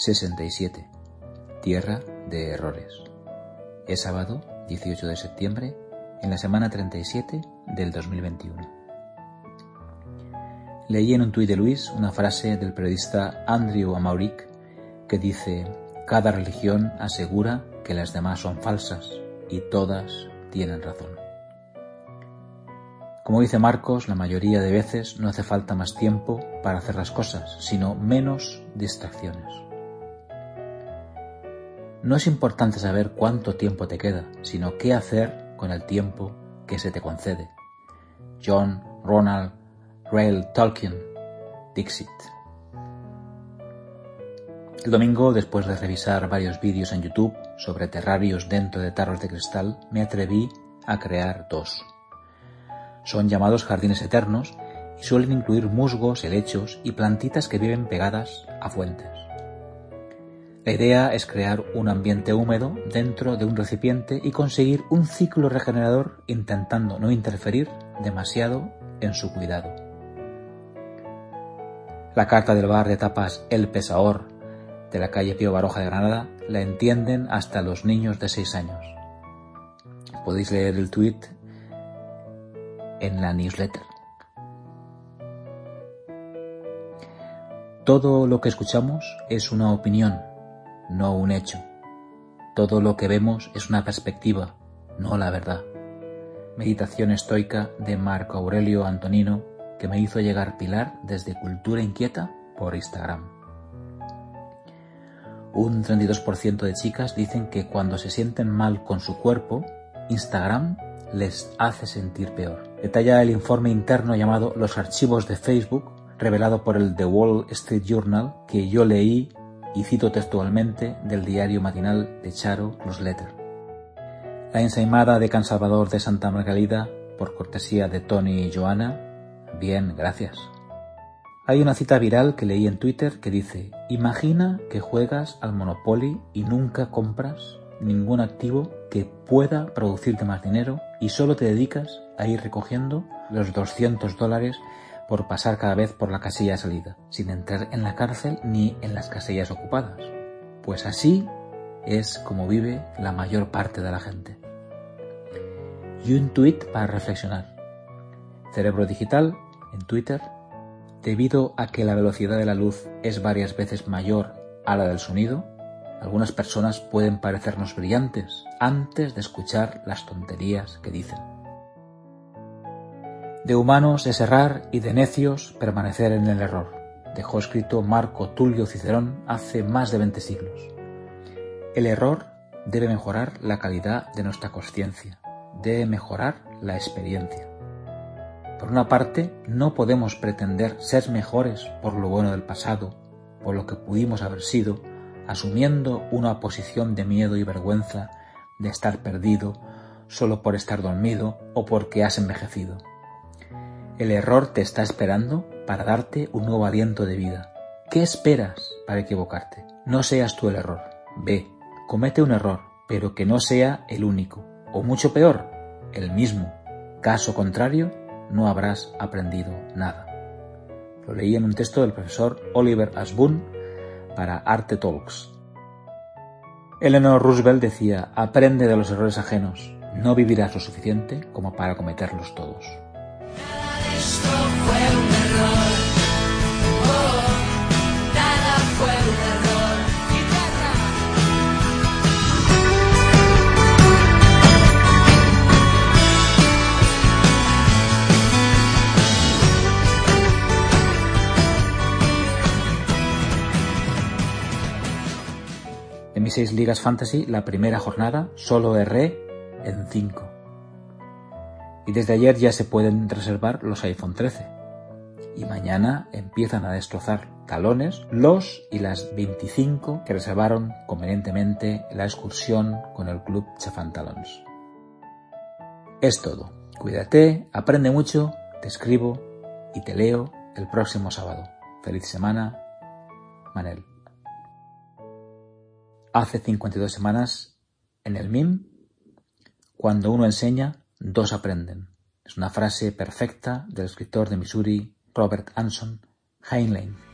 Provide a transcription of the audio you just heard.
67. Tierra de errores. Es sábado 18 de septiembre en la semana 37 del 2021. Leí en un tuit de Luis una frase del periodista Andrew Amauric que dice, cada religión asegura que las demás son falsas y todas tienen razón. Como dice Marcos, la mayoría de veces no hace falta más tiempo para hacer las cosas, sino menos distracciones. No es importante saber cuánto tiempo te queda, sino qué hacer con el tiempo que se te concede. John Ronald Rail Tolkien, Dixit. El domingo, después de revisar varios vídeos en YouTube sobre terrarios dentro de tarros de cristal, me atreví a crear dos. Son llamados jardines eternos y suelen incluir musgos, helechos y plantitas que viven pegadas a fuentes. La idea es crear un ambiente húmedo dentro de un recipiente y conseguir un ciclo regenerador intentando no interferir demasiado en su cuidado. La carta del bar de tapas El Pesaor de la calle Pío Baroja de Granada la entienden hasta los niños de 6 años. Podéis leer el tweet en la newsletter. Todo lo que escuchamos es una opinión, no un hecho. Todo lo que vemos es una perspectiva, no la verdad. Meditación estoica de Marco Aurelio Antonino que me hizo llegar Pilar desde Cultura Inquieta por Instagram. Un 32% de chicas dicen que cuando se sienten mal con su cuerpo, Instagram les hace sentir peor. Detalla el informe interno llamado Los archivos de Facebook, revelado por el The Wall Street Journal, que yo leí y cito textualmente del diario matinal de Charo Newsletter. La ensaimada de Can Salvador de Santa Margalida, por cortesía de Tony y Joana. Bien, gracias. Hay una cita viral que leí en Twitter que dice, imagina que juegas al Monopoly y nunca compras ningún activo que pueda producirte más dinero y solo te dedicas a ir recogiendo los 200 dólares por pasar cada vez por la casilla salida, sin entrar en la cárcel ni en las casillas ocupadas. Pues así es como vive la mayor parte de la gente. Y un tweet para reflexionar. Cerebro digital en Twitter. Debido a que la velocidad de la luz es varias veces mayor a la del sonido, algunas personas pueden parecernos brillantes antes de escuchar las tonterías que dicen. De humanos es errar y de necios permanecer en el error, dejó escrito Marco Tulio Cicerón hace más de 20 siglos. El error debe mejorar la calidad de nuestra conciencia, debe mejorar la experiencia. Por una parte, no podemos pretender ser mejores por lo bueno del pasado, por lo que pudimos haber sido, asumiendo una posición de miedo y vergüenza de estar perdido solo por estar dormido o porque has envejecido. El error te está esperando para darte un nuevo aliento de vida. ¿Qué esperas para equivocarte? No seas tú el error. Ve, comete un error, pero que no sea el único, o mucho peor, el mismo. Caso contrario, no habrás aprendido nada. Lo leí en un texto del profesor Oliver Asbun para Arte Talks. Eleanor Roosevelt decía, aprende de los errores ajenos, no vivirás lo suficiente como para cometerlos todos. Seis ligas fantasy, la primera jornada solo erré en cinco. Y desde ayer ya se pueden reservar los iPhone 13. Y mañana empiezan a destrozar talones los y las 25 que reservaron convenientemente la excursión con el club Chafantalons. Es todo. Cuídate, aprende mucho, te escribo y te leo el próximo sábado. Feliz semana, Manel. Hace 52 semanas, en el MIM, cuando uno enseña, dos aprenden. Es una frase perfecta del escritor de Missouri, Robert Anson Heinlein.